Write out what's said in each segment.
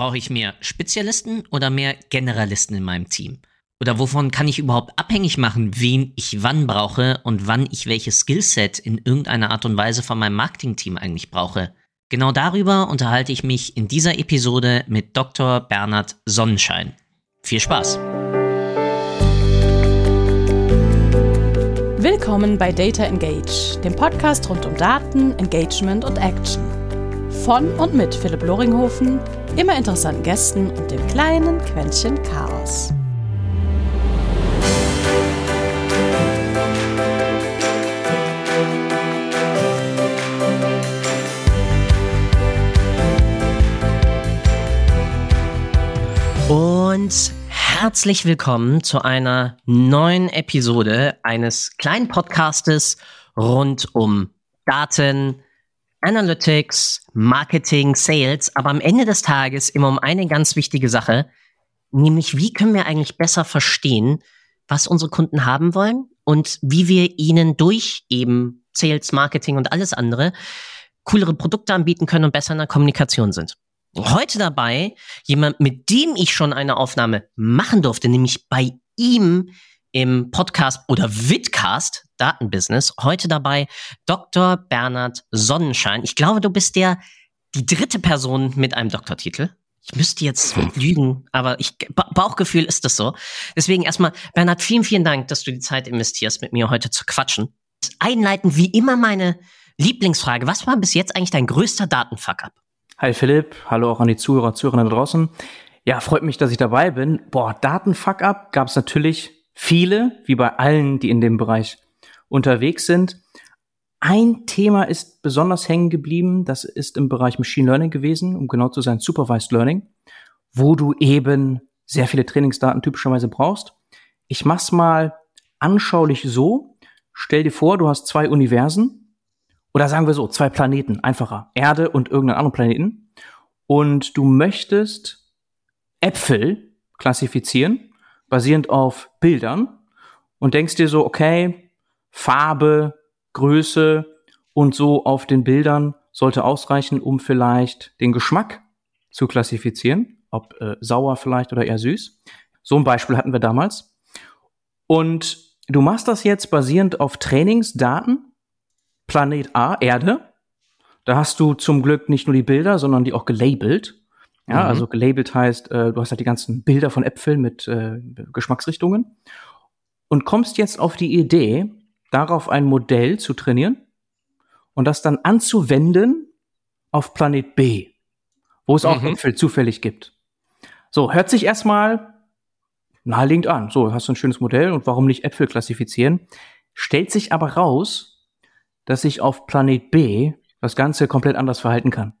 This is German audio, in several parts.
Brauche ich mehr Spezialisten oder mehr Generalisten in meinem Team? Oder wovon kann ich überhaupt abhängig machen, wen ich wann brauche und wann ich welches Skillset in irgendeiner Art und Weise von meinem Marketingteam eigentlich brauche? Genau darüber unterhalte ich mich in dieser Episode mit Dr. Bernhard Sonnenschein. Viel Spaß! Willkommen bei Data Engage, dem Podcast rund um Daten, Engagement und Action. Von und mit Philipp Loringhofen, immer interessanten Gästen und dem kleinen Quäntchen Chaos. Und herzlich willkommen zu einer neuen Episode eines kleinen Podcastes rund um Daten, Analytics, Marketing, Sales, aber am Ende des Tages immer um eine ganz wichtige Sache, nämlich wie können wir eigentlich besser verstehen, was unsere Kunden haben wollen und wie wir ihnen durch eben Sales, Marketing und alles andere coolere Produkte anbieten können und besser in der Kommunikation sind. Heute dabei jemand, mit dem ich schon eine Aufnahme machen durfte, nämlich bei ihm im Podcast oder Vidcast Datenbusiness. Heute dabei Dr. Bernhard Sonnenschein. Ich glaube, du bist der, die dritte Person mit einem Doktortitel. Ich müsste jetzt lügen, aber ich, Bauchgefühl ist das so. Deswegen erstmal, Bernhard, vielen, vielen Dank, dass du die Zeit investierst, mit mir heute zu quatschen. Einleiten wie immer meine Lieblingsfrage. Was war bis jetzt eigentlich dein größter Datenfuck-up? Hi Philipp, hallo auch an die Zuhörer, Zuhörer da draußen. Ja, freut mich, dass ich dabei bin. Boah, Datenfuck-up gab es natürlich viele, wie bei allen, die in dem Bereich unterwegs sind. Ein Thema ist besonders hängen geblieben, das ist im Bereich Machine Learning gewesen, um genau zu sein, Supervised Learning, wo du eben sehr viele Trainingsdaten typischerweise brauchst. Ich mach's mal anschaulich so. Stell dir vor, du hast zwei Universen oder sagen wir so, zwei Planeten, einfacher. Erde und irgendeinen anderen Planeten. Und du möchtest Äpfel klassifizieren, basierend auf Bildern. Und denkst dir so, okay, Farbe, Größe und so auf den Bildern sollte ausreichen, um vielleicht den Geschmack zu klassifizieren. Ob äh, sauer vielleicht oder eher süß. So ein Beispiel hatten wir damals. Und du machst das jetzt basierend auf Trainingsdaten Planet A, Erde. Da hast du zum Glück nicht nur die Bilder, sondern die auch gelabelt. Ja, mhm. also gelabelt heißt, äh, du hast halt die ganzen Bilder von Äpfeln mit äh, Geschmacksrichtungen und kommst jetzt auf die Idee, darauf ein Modell zu trainieren und das dann anzuwenden auf Planet B, wo es auch mhm. Äpfel zufällig gibt. So, hört sich erstmal naheliegend an. So, hast du ein schönes Modell und warum nicht Äpfel klassifizieren? Stellt sich aber raus, dass sich auf Planet B das Ganze komplett anders verhalten kann.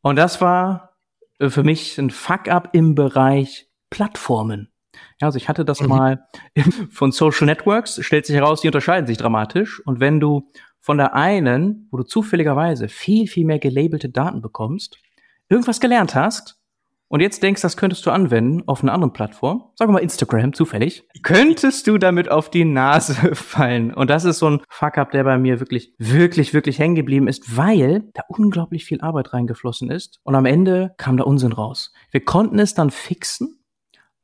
Und das war für mich ein Fuck-up im Bereich Plattformen. Ja, also ich hatte das mhm. mal von Social Networks, stellt sich heraus, die unterscheiden sich dramatisch. Und wenn du von der einen, wo du zufälligerweise viel, viel mehr gelabelte Daten bekommst, irgendwas gelernt hast, und jetzt denkst, das könntest du anwenden auf einer anderen Plattform, sagen wir mal Instagram, zufällig, könntest du damit auf die Nase fallen. Und das ist so ein Fuck-up, der bei mir wirklich, wirklich, wirklich hängen geblieben ist, weil da unglaublich viel Arbeit reingeflossen ist. Und am Ende kam da Unsinn raus. Wir konnten es dann fixen,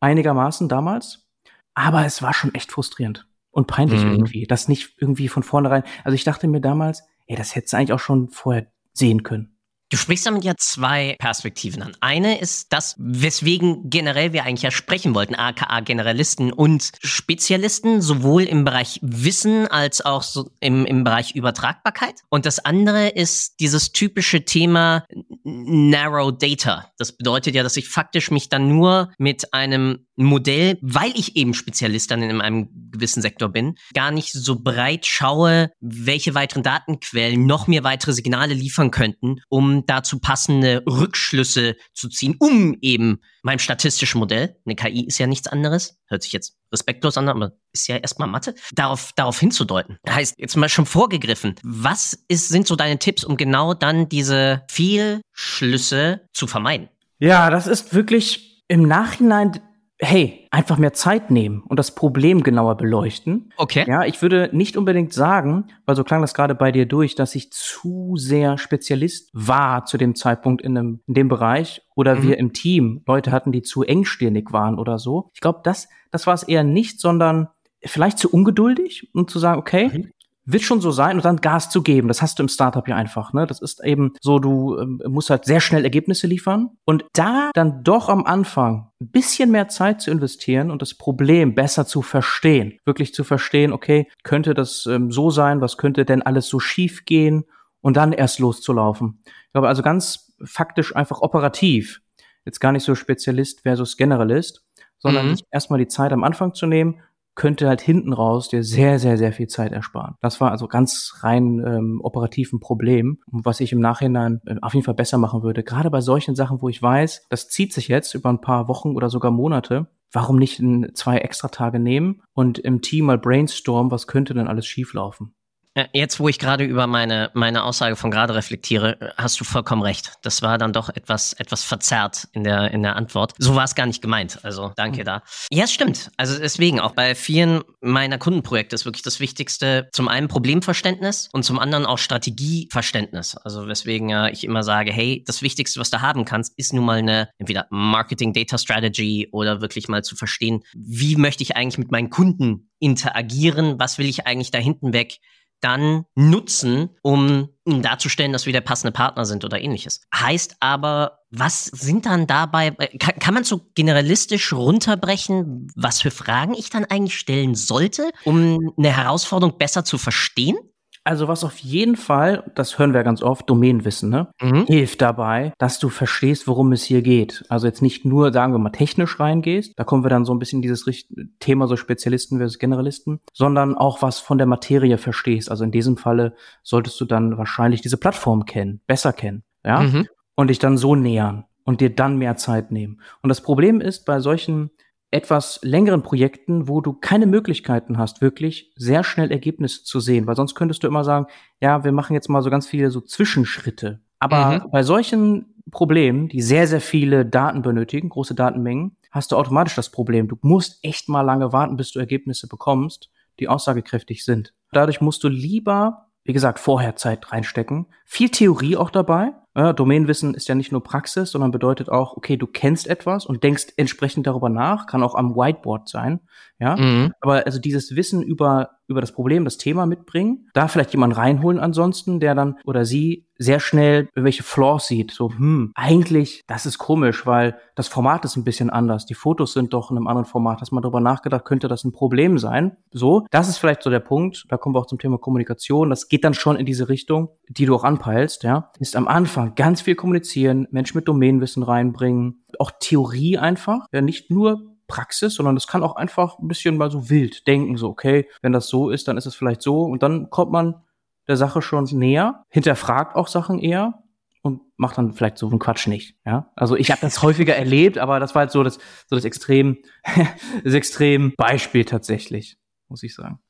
einigermaßen damals, aber es war schon echt frustrierend und peinlich mhm. irgendwie, das nicht irgendwie von vornherein. Also ich dachte mir damals, ey, das hättest du eigentlich auch schon vorher sehen können. Du sprichst damit ja zwei Perspektiven an. Eine ist das, weswegen generell wir eigentlich ja sprechen wollten, aka Generalisten und Spezialisten, sowohl im Bereich Wissen als auch so im, im Bereich Übertragbarkeit. Und das andere ist dieses typische Thema Narrow Data. Das bedeutet ja, dass ich faktisch mich dann nur mit einem Modell, weil ich eben Spezialist dann in einem gewissen Sektor bin, gar nicht so breit schaue, welche weiteren Datenquellen noch mir weitere Signale liefern könnten, um dazu passende Rückschlüsse zu ziehen, um eben meinem statistischen Modell, eine KI ist ja nichts anderes, hört sich jetzt respektlos an, aber ist ja erstmal Mathe, darauf, darauf hinzudeuten. Heißt, jetzt mal schon vorgegriffen, was ist, sind so deine Tipps, um genau dann diese Fehlschlüsse zu vermeiden? Ja, das ist wirklich im Nachhinein hey, einfach mehr Zeit nehmen und das Problem genauer beleuchten. Okay. Ja, ich würde nicht unbedingt sagen, weil so klang das gerade bei dir durch, dass ich zu sehr Spezialist war zu dem Zeitpunkt in, dem, in dem Bereich oder mhm. wir im Team Leute hatten, die zu engstirnig waren oder so. Ich glaube, das, das war es eher nicht, sondern vielleicht zu ungeduldig und zu sagen, okay, mhm wird schon so sein und dann Gas zu geben. Das hast du im Startup ja einfach. Ne? Das ist eben so, du ähm, musst halt sehr schnell Ergebnisse liefern und da dann doch am Anfang ein bisschen mehr Zeit zu investieren und das Problem besser zu verstehen. Wirklich zu verstehen, okay, könnte das ähm, so sein, was könnte denn alles so schief gehen und dann erst loszulaufen. Ich glaube also ganz faktisch einfach operativ. Jetzt gar nicht so Spezialist versus Generalist, sondern mhm. erstmal die Zeit am Anfang zu nehmen, könnte halt hinten raus dir sehr, sehr, sehr viel Zeit ersparen. Das war also ganz rein ähm, operativ ein Problem, was ich im Nachhinein äh, auf jeden Fall besser machen würde. Gerade bei solchen Sachen, wo ich weiß, das zieht sich jetzt über ein paar Wochen oder sogar Monate. Warum nicht in zwei extra Tage nehmen und im Team mal brainstormen, was könnte denn alles schieflaufen? Äh, jetzt, wo ich gerade über meine, meine Aussage von gerade reflektiere, äh, hast du vollkommen recht. Das war dann doch etwas, etwas verzerrt in der, in der Antwort. So war es gar nicht gemeint. Also danke mhm. da. Ja, es stimmt. Also deswegen, auch bei vielen meiner Kundenprojekte ist wirklich das Wichtigste zum einen Problemverständnis und zum anderen auch Strategieverständnis. Also weswegen äh, ich immer sage, hey, das Wichtigste, was du haben kannst, ist nun mal eine entweder Marketing Data Strategy oder wirklich mal zu verstehen, wie möchte ich eigentlich mit meinen Kunden interagieren? Was will ich eigentlich da hinten weg? Dann nutzen, um darzustellen, dass wir der passende Partner sind oder ähnliches. Heißt aber, was sind dann dabei, äh, kann, kann man so generalistisch runterbrechen, was für Fragen ich dann eigentlich stellen sollte, um eine Herausforderung besser zu verstehen? Also was auf jeden Fall, das hören wir ganz oft, Domänenwissen, ne? Mhm. hilft dabei, dass du verstehst, worum es hier geht. Also jetzt nicht nur, sagen wir mal, technisch reingehst, da kommen wir dann so ein bisschen dieses Thema so Spezialisten versus Generalisten, sondern auch was von der Materie verstehst. Also in diesem Falle solltest du dann wahrscheinlich diese Plattform kennen, besser kennen, ja? Mhm. Und dich dann so nähern und dir dann mehr Zeit nehmen. Und das Problem ist bei solchen etwas längeren Projekten, wo du keine Möglichkeiten hast, wirklich sehr schnell Ergebnisse zu sehen, weil sonst könntest du immer sagen, ja, wir machen jetzt mal so ganz viele so Zwischenschritte. Aber mhm. bei solchen Problemen, die sehr, sehr viele Daten benötigen, große Datenmengen, hast du automatisch das Problem. Du musst echt mal lange warten, bis du Ergebnisse bekommst, die aussagekräftig sind. Dadurch musst du lieber, wie gesagt, vorher Zeit reinstecken. Viel Theorie auch dabei, ja, Domänenwissen ist ja nicht nur Praxis, sondern bedeutet auch, okay, du kennst etwas und denkst entsprechend darüber nach, kann auch am Whiteboard sein, ja. Mhm. Aber also dieses Wissen über über das Problem, das Thema mitbringen, da vielleicht jemanden reinholen ansonsten, der dann oder sie sehr schnell welche Flaws sieht. So, hm, eigentlich, das ist komisch, weil das Format ist ein bisschen anders. Die Fotos sind doch in einem anderen Format. Hast mal darüber nachgedacht, könnte das ein Problem sein? So, das ist vielleicht so der Punkt. Da kommen wir auch zum Thema Kommunikation. Das geht dann schon in diese Richtung, die du auch anpeilst, ja. Ist am Anfang ganz viel kommunizieren, Menschen mit Domänenwissen reinbringen, auch Theorie einfach. Ja, nicht nur Praxis, sondern das kann auch einfach ein bisschen mal so wild denken, so, okay, wenn das so ist, dann ist es vielleicht so und dann kommt man der Sache schon näher, hinterfragt auch Sachen eher und macht dann vielleicht so einen Quatsch nicht, ja? Also ich habe das häufiger erlebt, aber das war halt so das so das extrem das extrem Beispiel tatsächlich, muss ich sagen.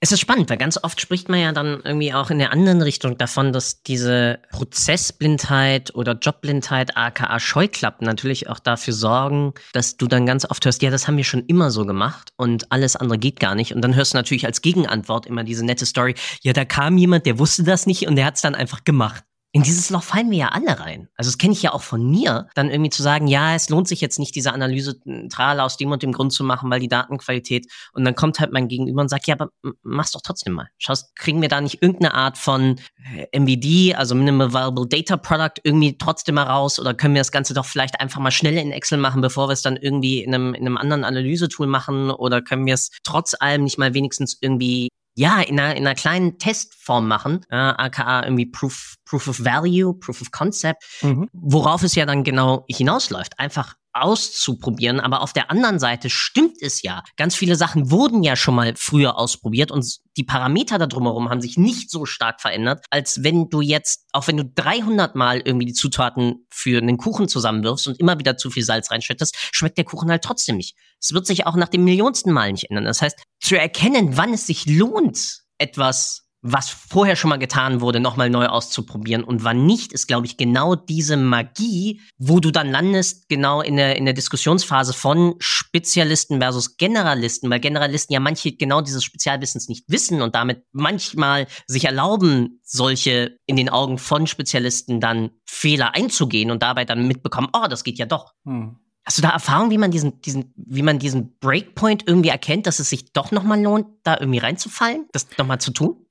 Es ist spannend, weil ganz oft spricht man ja dann irgendwie auch in der anderen Richtung davon, dass diese Prozessblindheit oder Jobblindheit, aka Scheuklappen, natürlich auch dafür sorgen, dass du dann ganz oft hörst, ja, das haben wir schon immer so gemacht und alles andere geht gar nicht. Und dann hörst du natürlich als Gegenantwort immer diese nette Story, ja, da kam jemand, der wusste das nicht und der hat es dann einfach gemacht in dieses Loch fallen wir ja alle rein. Also das kenne ich ja auch von mir, dann irgendwie zu sagen, ja, es lohnt sich jetzt nicht, diese Analyse tral aus dem und dem Grund zu machen, weil die Datenqualität und dann kommt halt mein Gegenüber und sagt, ja, aber mach's doch trotzdem mal. Schaust, kriegen wir da nicht irgendeine Art von äh, MVD, also Minimal Viable Data Product, irgendwie trotzdem mal raus oder können wir das Ganze doch vielleicht einfach mal schnell in Excel machen, bevor wir es dann irgendwie in einem, in einem anderen Analysetool machen oder können wir es trotz allem nicht mal wenigstens irgendwie ja, in einer, in einer kleinen Testform machen, äh, aka irgendwie Proof, Proof of Value, Proof of Concept, mhm. worauf es ja dann genau hinausläuft. Einfach auszuprobieren. Aber auf der anderen Seite stimmt es ja. Ganz viele Sachen wurden ja schon mal früher ausprobiert und die Parameter da drumherum haben sich nicht so stark verändert, als wenn du jetzt, auch wenn du 300 Mal irgendwie die Zutaten für einen Kuchen zusammenwirfst und immer wieder zu viel Salz reinschüttest, schmeckt der Kuchen halt trotzdem nicht. Es wird sich auch nach dem millionsten Mal nicht ändern. Das heißt, zu erkennen, wann es sich lohnt, etwas was vorher schon mal getan wurde, nochmal neu auszuprobieren. Und wann nicht, ist, glaube ich, genau diese Magie, wo du dann landest, genau in der, in der Diskussionsphase von Spezialisten versus Generalisten, weil Generalisten ja manche genau dieses Spezialwissens nicht wissen und damit manchmal sich erlauben, solche in den Augen von Spezialisten dann Fehler einzugehen und dabei dann mitbekommen, oh, das geht ja doch. Hm. Hast du da Erfahrung, wie man diesen, diesen, wie man diesen Breakpoint irgendwie erkennt, dass es sich doch nochmal lohnt, da irgendwie reinzufallen, das nochmal zu tun?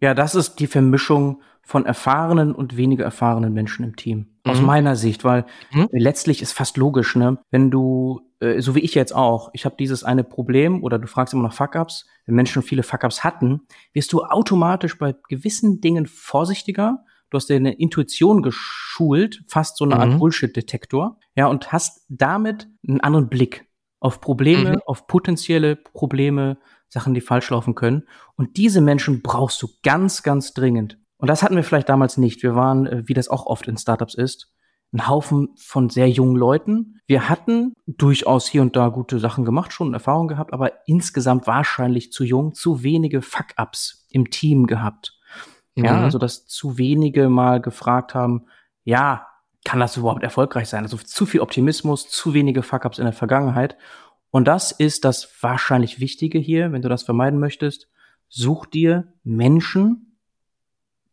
Ja, das ist die Vermischung von erfahrenen und weniger erfahrenen Menschen im Team. Mhm. Aus meiner Sicht, weil mhm. letztlich ist fast logisch, ne? Wenn du, äh, so wie ich jetzt auch, ich habe dieses eine Problem oder du fragst immer nach Fuck-ups, wenn Menschen viele Fuck-ups hatten, wirst du automatisch bei gewissen Dingen vorsichtiger. Du hast deine Intuition geschult, fast so eine mhm. Art Bullshit-Detektor, ja, und hast damit einen anderen Blick auf Probleme, mhm. auf potenzielle Probleme, Sachen, die falsch laufen können. Und diese Menschen brauchst du ganz, ganz dringend. Und das hatten wir vielleicht damals nicht. Wir waren, äh, wie das auch oft in Startups ist, ein Haufen von sehr jungen Leuten. Wir hatten durchaus hier und da gute Sachen gemacht, schon Erfahrung gehabt, aber insgesamt wahrscheinlich zu jung, zu wenige Fuck-ups im Team gehabt. Mhm. Ja, also dass zu wenige mal gefragt haben, ja, kann das überhaupt erfolgreich sein? Also zu viel Optimismus, zu wenige Fuck-ups in der Vergangenheit. Und das ist das wahrscheinlich Wichtige hier, wenn du das vermeiden möchtest. Such dir Menschen,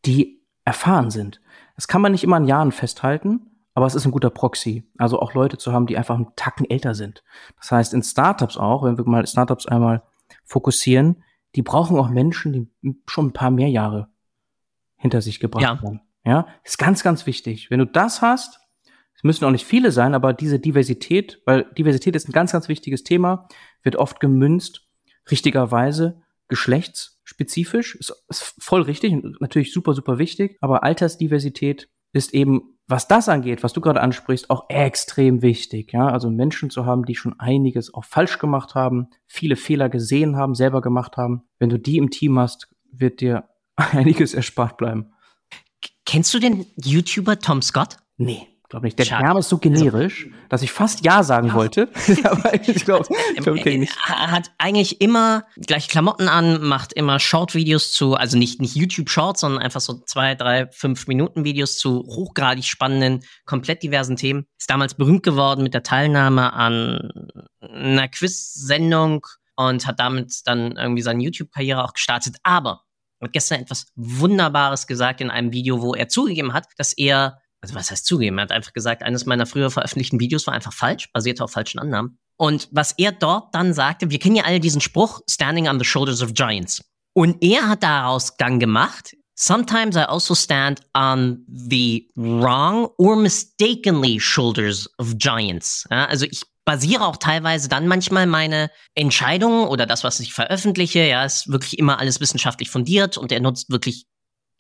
die erfahren sind. Das kann man nicht immer an Jahren festhalten, aber es ist ein guter Proxy. Also auch Leute zu haben, die einfach einen Tacken älter sind. Das heißt, in Startups auch, wenn wir mal Startups einmal fokussieren, die brauchen auch Menschen, die schon ein paar mehr Jahre hinter sich gebracht ja. haben. Ja, ist ganz, ganz wichtig. Wenn du das hast, müssen auch nicht viele sein, aber diese Diversität, weil Diversität ist ein ganz, ganz wichtiges Thema, wird oft gemünzt, richtigerweise geschlechtsspezifisch, ist, ist voll richtig und natürlich super, super wichtig, aber Altersdiversität ist eben, was das angeht, was du gerade ansprichst, auch extrem wichtig. Ja, also Menschen zu haben, die schon einiges auch falsch gemacht haben, viele Fehler gesehen haben, selber gemacht haben. Wenn du die im Team hast, wird dir einiges erspart bleiben. Kennst du den YouTuber Tom Scott? Nee glaube nicht. Der Schade. Name ist so generisch, also, dass ich fast Ja sagen ja. wollte. Aber ich glaube, glaub, okay, nicht. Er hat eigentlich immer gleiche Klamotten an, macht immer Short-Videos zu, also nicht, nicht YouTube-Shorts, sondern einfach so zwei, drei, fünf Minuten Videos zu hochgradig spannenden, komplett diversen Themen. Ist damals berühmt geworden mit der Teilnahme an einer Quiz-Sendung und hat damit dann irgendwie seine YouTube-Karriere auch gestartet. Aber er hat gestern etwas Wunderbares gesagt in einem Video, wo er zugegeben hat, dass er also was heißt zugeben? Er hat einfach gesagt, eines meiner früher veröffentlichten Videos war einfach falsch, basierte auf falschen Annahmen. Und was er dort dann sagte, wir kennen ja alle diesen Spruch, standing on the shoulders of giants. Und er hat daraus dann gemacht, sometimes I also stand on the wrong or mistakenly shoulders of giants. Ja, also ich basiere auch teilweise dann manchmal meine Entscheidungen oder das, was ich veröffentliche, ja, ist wirklich immer alles wissenschaftlich fundiert und er nutzt wirklich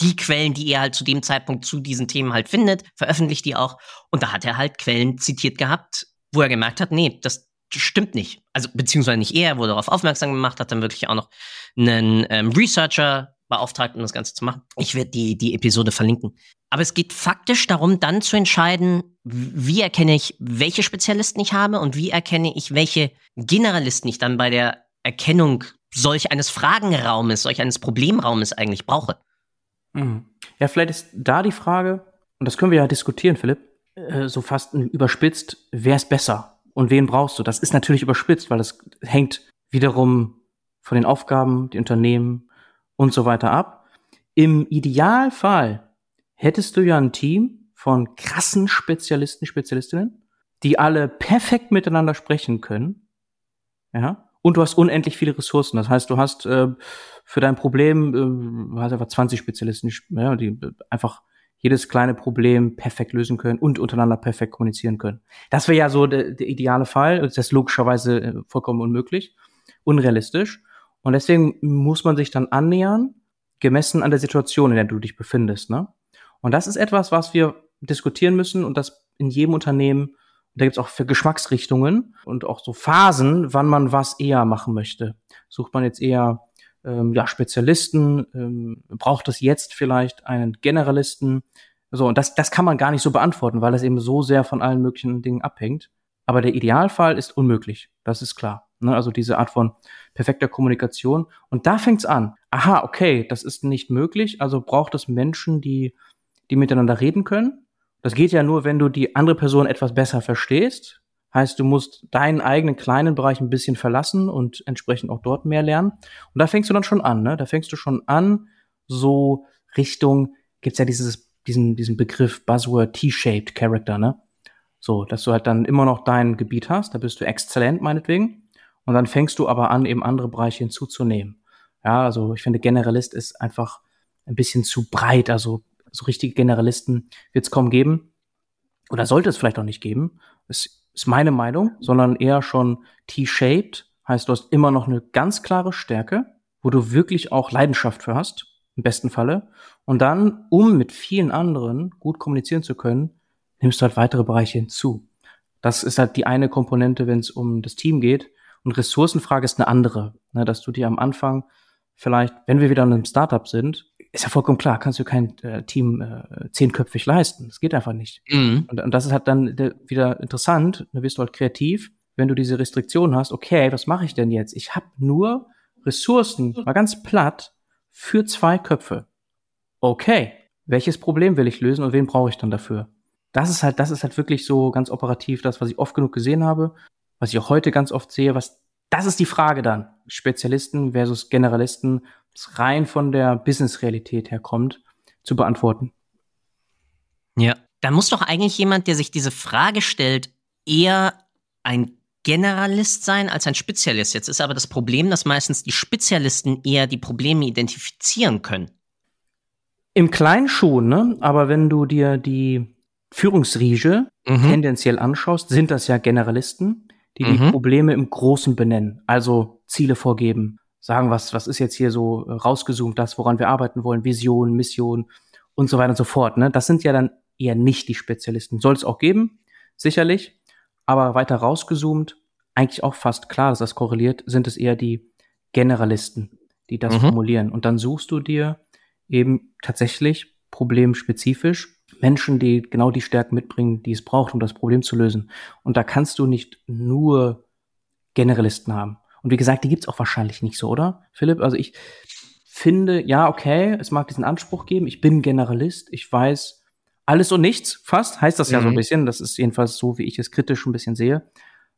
die Quellen, die er halt zu dem Zeitpunkt zu diesen Themen halt findet, veröffentlicht die auch. Und da hat er halt Quellen zitiert gehabt, wo er gemerkt hat, nee, das stimmt nicht. Also beziehungsweise nicht er, wurde darauf aufmerksam gemacht, hat dann wirklich auch noch einen ähm, Researcher beauftragt, um das Ganze zu machen. Ich werde die, die Episode verlinken. Aber es geht faktisch darum, dann zu entscheiden, wie erkenne ich, welche Spezialisten ich habe und wie erkenne ich, welche Generalisten ich dann bei der Erkennung solch eines Fragenraumes, solch eines Problemraumes eigentlich brauche. Mhm. Ja, vielleicht ist da die Frage, und das können wir ja diskutieren, Philipp, äh, so fast überspitzt, wer ist besser und wen brauchst du? Das ist natürlich überspitzt, weil das hängt wiederum von den Aufgaben, die Unternehmen und so weiter ab. Im Idealfall hättest du ja ein Team von krassen Spezialisten, Spezialistinnen, die alle perfekt miteinander sprechen können. Ja, und du hast unendlich viele Ressourcen. Das heißt, du hast äh, für dein Problem, äh, hast einfach 20 Spezialisten, ja, die einfach jedes kleine Problem perfekt lösen können und untereinander perfekt kommunizieren können. Das wäre ja so der, der ideale Fall. Das ist logischerweise äh, vollkommen unmöglich, unrealistisch. Und deswegen muss man sich dann annähern, gemessen an der Situation, in der du dich befindest. Ne? Und das ist etwas, was wir diskutieren müssen und das in jedem Unternehmen da gibt's auch für Geschmacksrichtungen und auch so Phasen, wann man was eher machen möchte. Sucht man jetzt eher ähm, ja, Spezialisten, ähm, braucht es jetzt vielleicht einen Generalisten? So, und das, das kann man gar nicht so beantworten, weil das eben so sehr von allen möglichen Dingen abhängt. Aber der Idealfall ist unmöglich, das ist klar. Ne? Also diese Art von perfekter Kommunikation. Und da fängt's an. Aha, okay, das ist nicht möglich. Also braucht es Menschen, die, die miteinander reden können. Das geht ja nur, wenn du die andere Person etwas besser verstehst. Heißt, du musst deinen eigenen kleinen Bereich ein bisschen verlassen und entsprechend auch dort mehr lernen. Und da fängst du dann schon an, ne? Da fängst du schon an, so Richtung, gibt's ja dieses, diesen, diesen Begriff Buzzword T-shaped Character, ne? So, dass du halt dann immer noch dein Gebiet hast, da bist du exzellent meinetwegen. Und dann fängst du aber an, eben andere Bereiche hinzuzunehmen. Ja, also ich finde, Generalist ist einfach ein bisschen zu breit. Also so richtige Generalisten wird es kaum geben. Oder sollte es vielleicht auch nicht geben. Das ist meine Meinung, sondern eher schon T-shaped. Heißt, du hast immer noch eine ganz klare Stärke, wo du wirklich auch Leidenschaft für hast, im besten Falle. Und dann, um mit vielen anderen gut kommunizieren zu können, nimmst du halt weitere Bereiche hinzu. Das ist halt die eine Komponente, wenn es um das Team geht. Und Ressourcenfrage ist eine andere, ne, dass du dir am Anfang vielleicht, wenn wir wieder in einem Startup sind, ist ja vollkommen klar, kannst du kein äh, Team äh, zehnköpfig leisten. Das geht einfach nicht. Mhm. Und, und, das ist halt dann de, wieder interessant, da wirst du halt kreativ, wenn du diese Restriktion hast, okay, was mache ich denn jetzt? Ich habe nur Ressourcen, mal ganz platt, für zwei Köpfe. Okay, welches Problem will ich lösen und wen brauche ich dann dafür? Das ist halt, das ist halt wirklich so ganz operativ das, was ich oft genug gesehen habe, was ich auch heute ganz oft sehe, was, das ist die Frage dann. Spezialisten versus Generalisten, rein von der Business-Realität herkommt, zu beantworten. Ja, da muss doch eigentlich jemand, der sich diese Frage stellt, eher ein Generalist sein als ein Spezialist. Jetzt ist aber das Problem, dass meistens die Spezialisten eher die Probleme identifizieren können. Im Kleinen schon, ne? Aber wenn du dir die Führungsriege mhm. tendenziell anschaust, sind das ja Generalisten, die mhm. die Probleme im Großen benennen, also Ziele vorgeben, sagen, was, was ist jetzt hier so äh, rausgezoomt, das, woran wir arbeiten wollen, Vision, Mission und so weiter und so fort. Ne? Das sind ja dann eher nicht die Spezialisten. Soll es auch geben, sicherlich, aber weiter rausgezoomt, eigentlich auch fast klar, dass das korreliert, sind es eher die Generalisten, die das mhm. formulieren. Und dann suchst du dir eben tatsächlich problemspezifisch Menschen, die genau die Stärken mitbringen, die es braucht, um das Problem zu lösen. Und da kannst du nicht nur Generalisten haben. Und wie gesagt, die gibt's auch wahrscheinlich nicht so, oder, Philipp? Also ich finde, ja, okay, es mag diesen Anspruch geben, ich bin Generalist, ich weiß alles und nichts, fast, heißt das ja so ein mhm. bisschen, das ist jedenfalls so, wie ich es kritisch ein bisschen sehe,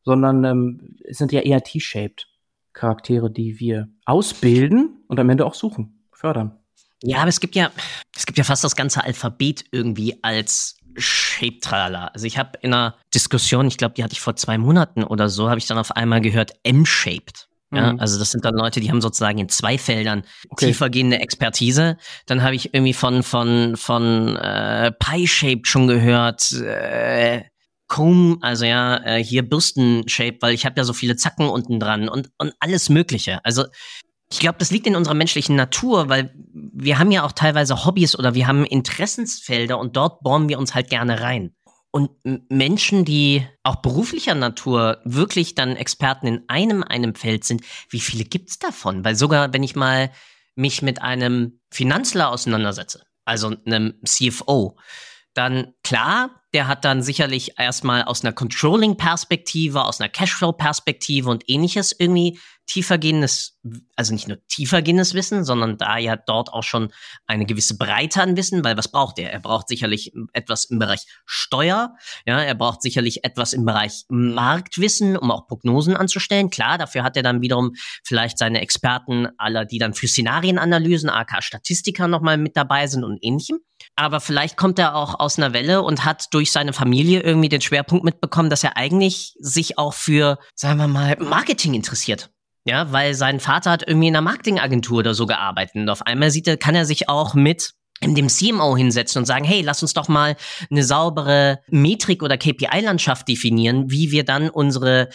sondern ähm, es sind ja eher T-shaped Charaktere, die wir ausbilden und am Ende auch suchen, fördern. Ja, aber es gibt ja, es gibt ja fast das ganze Alphabet irgendwie als Shape-Trailer. Also ich habe in einer Diskussion, ich glaube, die hatte ich vor zwei Monaten oder so, habe ich dann auf einmal gehört, M-Shaped. Ja, mhm. also das sind dann Leute, die haben sozusagen in zwei Feldern okay. tiefergehende Expertise. Dann habe ich irgendwie von von von äh, Pie-Shaped schon gehört, äh, Comb, also ja, äh, hier Bürsten-Shape, weil ich habe ja so viele Zacken unten dran und und alles Mögliche. Also ich glaube, das liegt in unserer menschlichen Natur, weil wir haben ja auch teilweise Hobbys oder wir haben Interessensfelder und dort bohren wir uns halt gerne rein. Und Menschen, die auch beruflicher Natur wirklich dann Experten in einem, einem Feld sind, wie viele gibt's davon? Weil sogar, wenn ich mal mich mit einem Finanzler auseinandersetze, also einem CFO, dann klar, der hat dann sicherlich erstmal aus einer Controlling-Perspektive, aus einer Cashflow-Perspektive und ähnliches irgendwie tiefergehendes, also nicht nur tiefergehendes Wissen, sondern da ja dort auch schon eine gewisse Breite an Wissen, weil was braucht er? Er braucht sicherlich etwas im Bereich Steuer, ja, er braucht sicherlich etwas im Bereich Marktwissen, um auch Prognosen anzustellen. Klar, dafür hat er dann wiederum vielleicht seine Experten aller, die dann für Szenarienanalysen, AK Statistiker nochmal mit dabei sind und ähnlichem. Aber vielleicht kommt er auch aus einer Welle und hat durch seine Familie irgendwie den Schwerpunkt mitbekommen, dass er eigentlich sich auch für, sagen wir mal, Marketing interessiert. Ja, weil sein Vater hat irgendwie in einer Marketingagentur oder so gearbeitet. Und auf einmal sieht er, kann er sich auch mit dem CMO hinsetzen und sagen, hey, lass uns doch mal eine saubere Metrik oder KPI-Landschaft definieren, wie wir dann unsere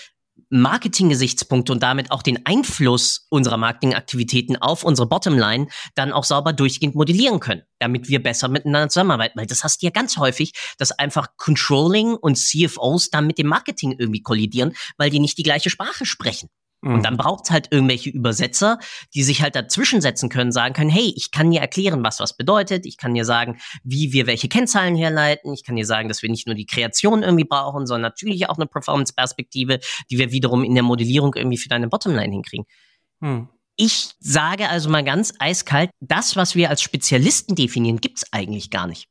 Marketing-Gesichtspunkte und damit auch den Einfluss unserer Marketingaktivitäten auf unsere Bottomline dann auch sauber durchgehend modellieren können, damit wir besser miteinander zusammenarbeiten. Weil das hast du ja ganz häufig, dass einfach Controlling und CFOs dann mit dem Marketing irgendwie kollidieren, weil die nicht die gleiche Sprache sprechen. Mhm. Und dann braucht es halt irgendwelche Übersetzer, die sich halt dazwischen setzen können, sagen können, hey, ich kann dir erklären, was was bedeutet, ich kann dir sagen, wie wir welche Kennzahlen herleiten, ich kann dir sagen, dass wir nicht nur die Kreation irgendwie brauchen, sondern natürlich auch eine Performance-Perspektive, die wir wiederum in der Modellierung irgendwie für deine Bottomline hinkriegen. Mhm. Ich sage also mal ganz eiskalt, das, was wir als Spezialisten definieren, gibt's eigentlich gar nicht.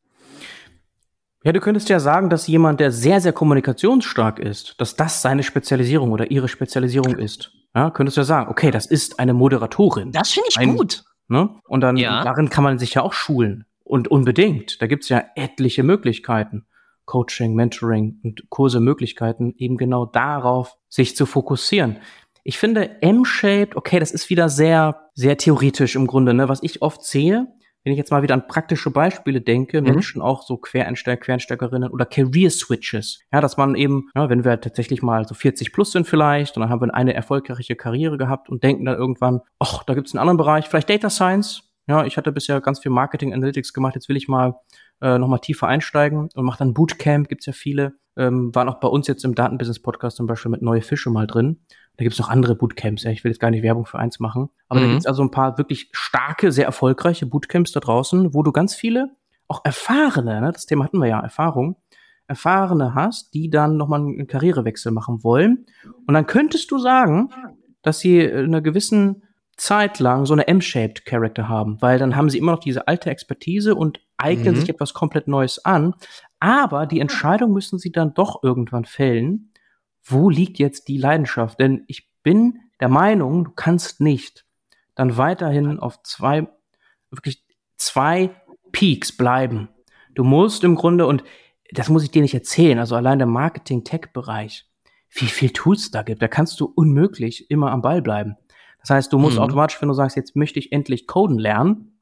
Ja, du könntest ja sagen, dass jemand, der sehr, sehr kommunikationsstark ist, dass das seine Spezialisierung oder ihre Spezialisierung ist. Ja, könntest du ja sagen, okay, das ist eine Moderatorin. Das finde ich Ein, gut. Ne? Und dann ja. darin kann man sich ja auch schulen. Und unbedingt. Da gibt's ja etliche Möglichkeiten. Coaching, Mentoring und Kurse, Möglichkeiten, eben genau darauf sich zu fokussieren. Ich finde M-Shaped, okay, das ist wieder sehr, sehr theoretisch im Grunde. Ne? Was ich oft sehe, wenn ich jetzt mal wieder an praktische Beispiele denke, mhm. Menschen auch so Quereinsteiger, Quereinsteigerinnen oder Career Switches. Ja, dass man eben, ja, wenn wir tatsächlich mal so 40 plus sind vielleicht und dann haben wir eine erfolgreiche Karriere gehabt und denken dann irgendwann, ach, da gibt's einen anderen Bereich, vielleicht Data Science. Ja, ich hatte bisher ganz viel Marketing Analytics gemacht, jetzt will ich mal äh, nochmal tiefer einsteigen und mache dann Bootcamp, gibt's ja viele. Ähm, waren auch bei uns jetzt im Datenbusiness Podcast zum Beispiel mit Neue Fische mal drin. Da gibt's noch andere Bootcamps, ja. Ich will jetzt gar nicht Werbung für eins machen. Aber mhm. da gibt's also ein paar wirklich starke, sehr erfolgreiche Bootcamps da draußen, wo du ganz viele, auch erfahrene, ne, das Thema hatten wir ja, Erfahrung, Erfahrene hast, die dann nochmal einen Karrierewechsel machen wollen. Und dann könntest du sagen, dass sie in einer gewissen Zeit lang so eine M-shaped Character haben, weil dann haben sie immer noch diese alte Expertise und eignen mhm. sich etwas komplett Neues an. Aber die Entscheidung müssen sie dann doch irgendwann fällen, wo liegt jetzt die Leidenschaft? Denn ich bin der Meinung, du kannst nicht dann weiterhin auf zwei, wirklich zwei Peaks bleiben. Du musst im Grunde, und das muss ich dir nicht erzählen, also allein der Marketing-Tech-Bereich, wie viel Tools da gibt, da kannst du unmöglich immer am Ball bleiben. Das heißt, du musst mhm. automatisch, wenn du sagst, jetzt möchte ich endlich coden lernen,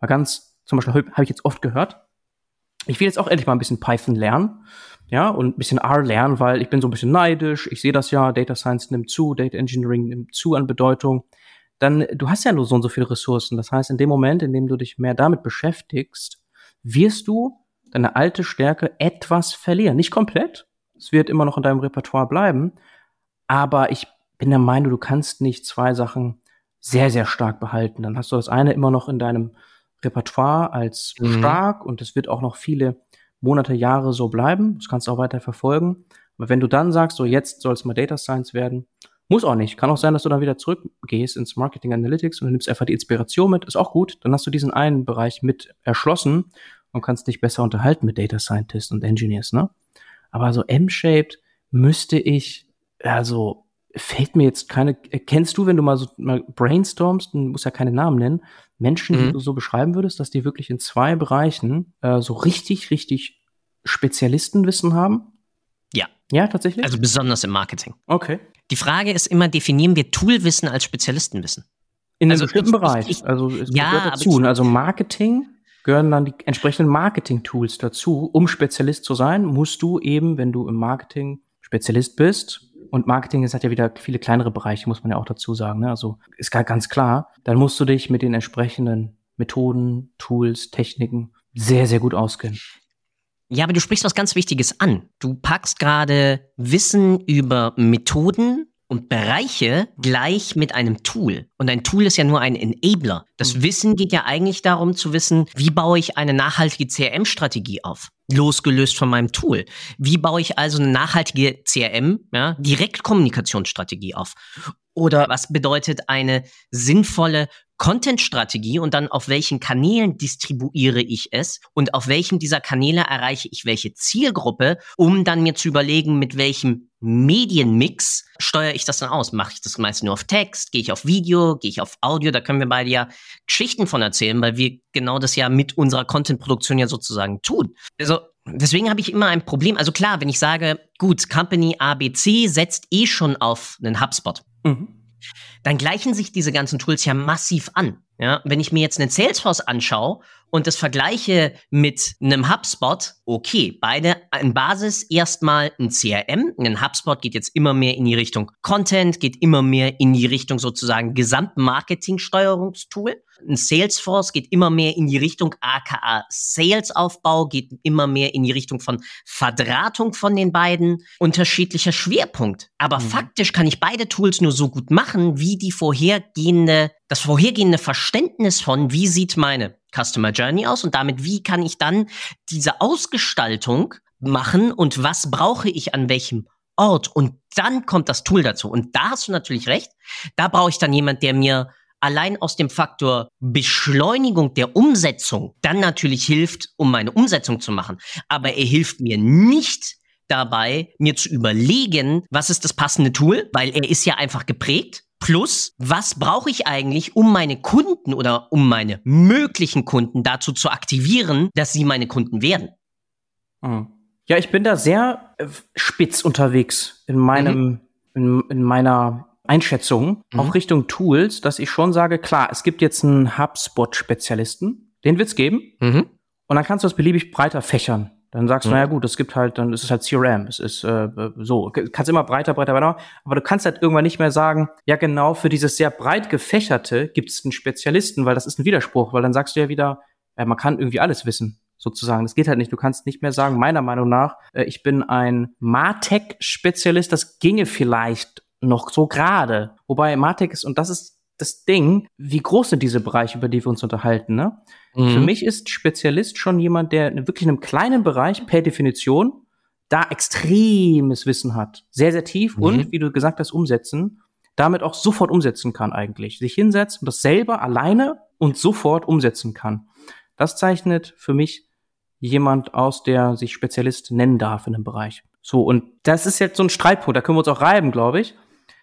mal ganz, zum Beispiel habe ich jetzt oft gehört, ich will jetzt auch endlich mal ein bisschen Python lernen, ja, und ein bisschen R lernen, weil ich bin so ein bisschen neidisch. Ich sehe das ja, Data Science nimmt zu, Data Engineering nimmt zu an Bedeutung. Dann, du hast ja nur so und so viele Ressourcen. Das heißt, in dem Moment, in dem du dich mehr damit beschäftigst, wirst du deine alte Stärke etwas verlieren. Nicht komplett. Es wird immer noch in deinem Repertoire bleiben. Aber ich bin der Meinung, du kannst nicht zwei Sachen sehr, sehr stark behalten. Dann hast du das eine immer noch in deinem Repertoire als mhm. stark und es wird auch noch viele Monate, Jahre so bleiben. Das kannst du auch weiter verfolgen. Aber wenn du dann sagst, so jetzt soll es mal Data Science werden, muss auch nicht. Kann auch sein, dass du dann wieder zurückgehst ins Marketing Analytics und du nimmst einfach die Inspiration mit. Ist auch gut. Dann hast du diesen einen Bereich mit erschlossen und kannst dich besser unterhalten mit Data Scientists und Engineers, ne? Aber so M-shaped müsste ich, also fällt mir jetzt keine, kennst du, wenn du mal so mal brainstormst, du musst ja keine Namen nennen, Menschen, mhm. die du so beschreiben würdest, dass die wirklich in zwei Bereichen äh, so richtig, richtig Spezialistenwissen haben? Ja. Ja, tatsächlich? Also besonders im Marketing. Okay. Die Frage ist immer, definieren wir Toolwissen als Spezialistenwissen? In einem also bestimmten ich, Bereich. Ich, also es ja, gehört dazu. Also Marketing gehören dann die entsprechenden Marketing-Tools dazu. Um Spezialist zu sein, musst du eben, wenn du im Marketing Spezialist bist, und Marketing ist halt ja wieder viele kleinere Bereiche, muss man ja auch dazu sagen. Ne? Also ist gar ganz klar. Dann musst du dich mit den entsprechenden Methoden, Tools, Techniken sehr, sehr gut auskennen. Ja, aber du sprichst was ganz Wichtiges an. Du packst gerade Wissen über Methoden und Bereiche gleich mit einem Tool. Und ein Tool ist ja nur ein Enabler. Das mhm. Wissen geht ja eigentlich darum zu wissen, wie baue ich eine nachhaltige CRM-Strategie auf? Losgelöst von meinem Tool. Wie baue ich also eine nachhaltige CRM, ja, Direktkommunikationsstrategie auf? Oder was bedeutet eine sinnvolle Content-Strategie und dann auf welchen Kanälen distribuiere ich es und auf welchen dieser Kanäle erreiche ich welche Zielgruppe, um dann mir zu überlegen, mit welchem Medienmix steuere ich das dann aus? Mache ich das meist nur auf Text? Gehe ich auf Video? Gehe ich auf Audio? Da können wir beide ja Geschichten von erzählen, weil wir genau das ja mit unserer Content-Produktion ja sozusagen tun. Also deswegen habe ich immer ein Problem. Also klar, wenn ich sage, gut, Company ABC setzt eh schon auf einen HubSpot. Mhm dann gleichen sich diese ganzen Tools ja massiv an. Ja, wenn ich mir jetzt einen Salesforce anschaue und das vergleiche mit einem HubSpot, okay, beide in Basis erstmal ein CRM. Ein HubSpot geht jetzt immer mehr in die Richtung Content, geht immer mehr in die Richtung sozusagen Gesamtmarketing-Steuerungstool. Ein Salesforce geht immer mehr in die Richtung aka Salesaufbau, geht immer mehr in die Richtung von Verdrahtung von den beiden. Unterschiedlicher Schwerpunkt. Aber mhm. faktisch kann ich beide Tools nur so gut machen, wie die vorhergehende, das vorhergehende Verständnis von, wie sieht meine Customer Journey aus und damit, wie kann ich dann diese Ausgestaltung machen und was brauche ich an welchem Ort und dann kommt das Tool dazu. Und da hast du natürlich recht. Da brauche ich dann jemand, der mir allein aus dem Faktor Beschleunigung der Umsetzung dann natürlich hilft, um meine Umsetzung zu machen. Aber er hilft mir nicht dabei, mir zu überlegen, was ist das passende Tool, weil er ist ja einfach geprägt. Plus, was brauche ich eigentlich, um meine Kunden oder um meine möglichen Kunden dazu zu aktivieren, dass sie meine Kunden werden? Mhm. Ja, ich bin da sehr äh, spitz unterwegs in meinem, mhm. in, in meiner Einschätzung, mhm. auch Richtung Tools, dass ich schon sage, klar, es gibt jetzt einen HubSpot-Spezialisten, den wird's geben. Mhm. Und dann kannst du das beliebig breiter fächern. Dann sagst du, mhm. naja gut, es gibt halt, dann ist es halt CRM, es ist äh, so, kannst immer breiter, breiter, breiter, aber du kannst halt irgendwann nicht mehr sagen, ja genau, für dieses sehr breit gefächerte gibt es einen Spezialisten, weil das ist ein Widerspruch, weil dann sagst du ja wieder, ja, man kann irgendwie alles wissen sozusagen. Das geht halt nicht. Du kannst nicht mehr sagen, meiner Meinung nach, äh, ich bin ein Martech-Spezialist. Das ginge vielleicht noch so gerade. Wobei Martech ist, und das ist das Ding, wie groß sind diese Bereiche, über die wir uns unterhalten, ne? Mhm. Für mich ist Spezialist schon jemand, der wirklich in einem kleinen Bereich per Definition da extremes Wissen hat. Sehr, sehr tief mhm. und, wie du gesagt hast, umsetzen. Damit auch sofort umsetzen kann eigentlich. Sich hinsetzt und das selber alleine und sofort umsetzen kann. Das zeichnet für mich jemand aus, der sich Spezialist nennen darf in dem Bereich. So, und das ist jetzt so ein Streitpunkt, da können wir uns auch reiben, glaube ich.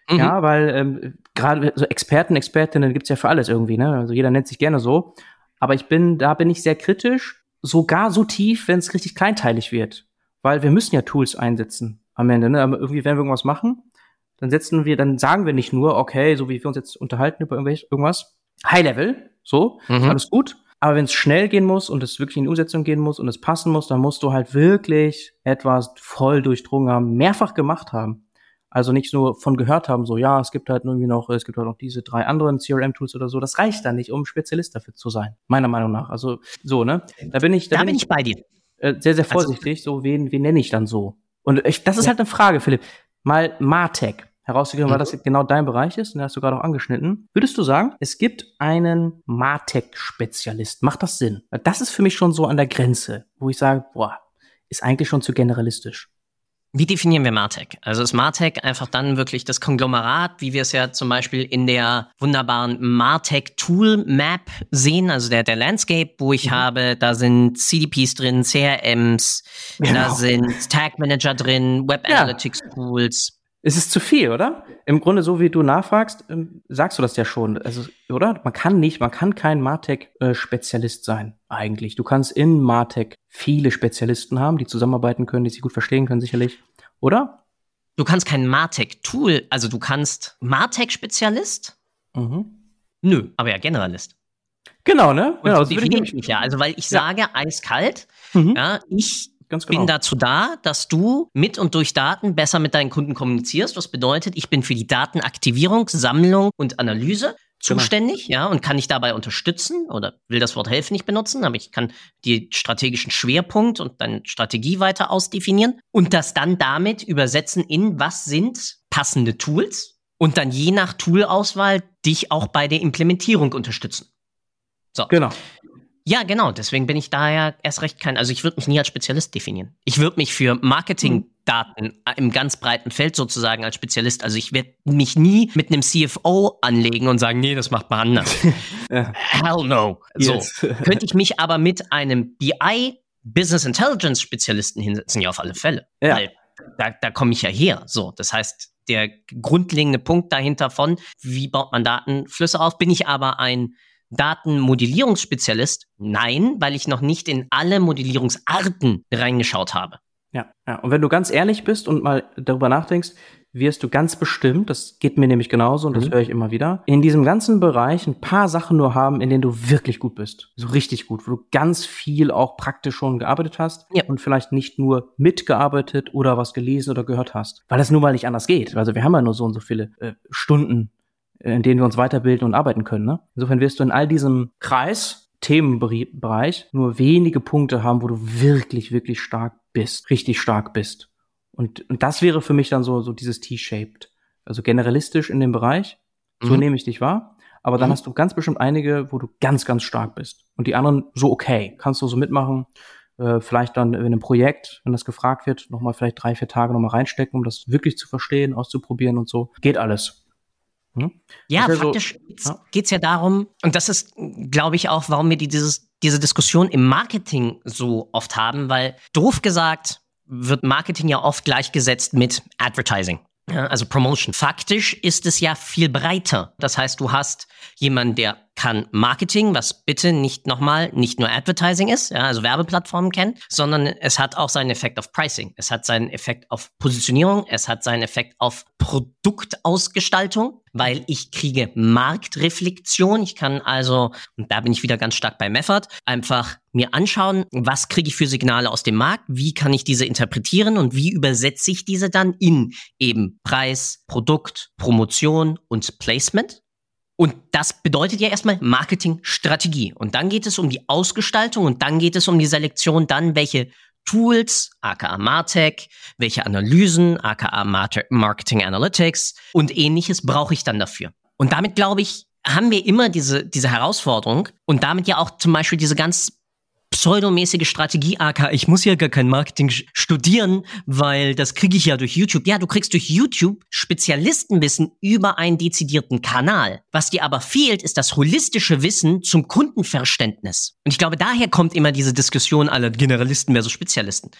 Mhm. Ja, weil ähm, gerade so Experten, Expertinnen gibt's ja für alles irgendwie, ne? Also jeder nennt sich gerne so. Aber ich bin, da bin ich sehr kritisch, sogar so tief, wenn es richtig kleinteilig wird. Weil wir müssen ja Tools einsetzen am Ende, ne? Aber irgendwie, wenn wir irgendwas machen, dann setzen wir, dann sagen wir nicht nur, okay, so wie wir uns jetzt unterhalten über irgendwas, High Level, so, mhm. alles gut. Aber wenn es schnell gehen muss und es wirklich in die Umsetzung gehen muss und es passen muss, dann musst du halt wirklich etwas voll durchdrungen haben, mehrfach gemacht haben. Also nicht nur von gehört haben, so ja, es gibt halt irgendwie noch, es gibt halt noch diese drei anderen CRM-Tools oder so. Das reicht dann nicht, um Spezialist dafür zu sein, meiner Meinung nach. Also so, ne? Da bin ich, da, da bin, bin ich bei dir. Äh, sehr, sehr also vorsichtig. Also, so, wen, wen nenne ich dann so? Und ich, das ist ja. halt eine Frage, Philipp. Mal Martech herausgegeben, mhm. weil das genau dein Bereich ist, und hast du gerade auch angeschnitten. Würdest du sagen, es gibt einen Martech-Spezialist? Macht das Sinn? Das ist für mich schon so an der Grenze, wo ich sage, boah, ist eigentlich schon zu generalistisch. Wie definieren wir Martech? Also ist Martech einfach dann wirklich das Konglomerat, wie wir es ja zum Beispiel in der wunderbaren Martech Tool Map sehen, also der, der Landscape, wo ich mhm. habe, da sind CDPs drin, CRMs, genau. da sind Tag Manager drin, Web. Analytics Tools. Es ist zu viel, oder? Im Grunde, so wie du nachfragst, ähm, sagst du das ja schon. Also, oder? Man kann nicht, man kann kein Martech-Spezialist sein, eigentlich. Du kannst in Martech viele Spezialisten haben, die zusammenarbeiten können, die sich gut verstehen können, sicherlich. Oder? Du kannst kein Martech-Tool, also du kannst Martech-Spezialist? Mhm. Nö, aber ja Generalist. Genau, ne? Genau, das definiere ich mich ja. Also, weil ich ja. sage eiskalt, mhm. ja, ich Ganz genau. bin dazu da, dass du mit und durch Daten besser mit deinen Kunden kommunizierst. Was bedeutet, ich bin für die Datenaktivierung, Sammlung und Analyse genau. zuständig, genau. ja, und kann dich dabei unterstützen oder will das Wort helfen nicht benutzen, aber ich kann die strategischen Schwerpunkt und deine Strategie weiter ausdefinieren und das dann damit übersetzen in was sind passende Tools und dann je nach Toolauswahl dich auch bei der Implementierung unterstützen. So. Genau. Ja, genau. Deswegen bin ich daher erst recht kein, also ich würde mich nie als Spezialist definieren. Ich würde mich für Marketingdaten im ganz breiten Feld sozusagen als Spezialist, also ich werde mich nie mit einem CFO anlegen und sagen, nee, das macht man anders. ja. Hell no. So. Könnte ich mich aber mit einem BI Business Intelligence Spezialisten hinsetzen, ja, auf alle Fälle. Ja. Weil da, da komme ich ja her. So, das heißt, der grundlegende Punkt dahinter von, wie baut man Datenflüsse auf, bin ich aber ein Datenmodellierungsspezialist? Nein, weil ich noch nicht in alle Modellierungsarten reingeschaut habe. Ja, ja. Und wenn du ganz ehrlich bist und mal darüber nachdenkst, wirst du ganz bestimmt, das geht mir nämlich genauso und das mhm. höre ich immer wieder, in diesem ganzen Bereich ein paar Sachen nur haben, in denen du wirklich gut bist. So richtig gut, wo du ganz viel auch praktisch schon gearbeitet hast ja. und vielleicht nicht nur mitgearbeitet oder was gelesen oder gehört hast. Weil das nun mal nicht anders geht. Also wir haben ja nur so und so viele äh, Stunden in denen wir uns weiterbilden und arbeiten können. Ne? Insofern wirst du in all diesem Kreis, Themenbereich, nur wenige Punkte haben, wo du wirklich, wirklich stark bist, richtig stark bist. Und, und das wäre für mich dann so, so dieses T-shaped. Also generalistisch in dem Bereich. So mhm. nehme ich dich wahr. Aber dann mhm. hast du ganz bestimmt einige, wo du ganz, ganz stark bist. Und die anderen so okay. Kannst du so mitmachen. Äh, vielleicht dann in einem Projekt, wenn das gefragt wird, nochmal vielleicht drei, vier Tage nochmal reinstecken, um das wirklich zu verstehen, auszuprobieren und so. Geht alles. Hm? Ja, faktisch so, ja. geht's ja darum, und das ist, glaube ich, auch, warum wir die, dieses, diese Diskussion im Marketing so oft haben, weil doof gesagt wird Marketing ja oft gleichgesetzt mit Advertising. Ja, also Promotion. Faktisch ist es ja viel breiter. Das heißt, du hast jemanden, der kann Marketing, was bitte nicht nochmal, nicht nur Advertising ist, ja, also Werbeplattformen kennt, sondern es hat auch seinen Effekt auf Pricing. Es hat seinen Effekt auf Positionierung. Es hat seinen Effekt auf Produktausgestaltung, weil ich kriege Marktreflexion. Ich kann also, und da bin ich wieder ganz stark bei Method, einfach mir anschauen, was kriege ich für Signale aus dem Markt, wie kann ich diese interpretieren und wie übersetze ich diese dann in eben Preis, Produkt, Promotion und Placement. Und das bedeutet ja erstmal Marketingstrategie. Und dann geht es um die Ausgestaltung und dann geht es um die Selektion, dann welche Tools, aka Martech, welche Analysen, aka Marketing Analytics und ähnliches brauche ich dann dafür. Und damit glaube ich, haben wir immer diese, diese Herausforderung und damit ja auch zum Beispiel diese ganz pseudomäßige Strategie, AK, ich muss ja gar kein Marketing studieren, weil das kriege ich ja durch YouTube. Ja, du kriegst durch YouTube Spezialistenwissen über einen dezidierten Kanal. Was dir aber fehlt, ist das holistische Wissen zum Kundenverständnis. Und ich glaube, daher kommt immer diese Diskussion aller Generalisten versus Spezialisten.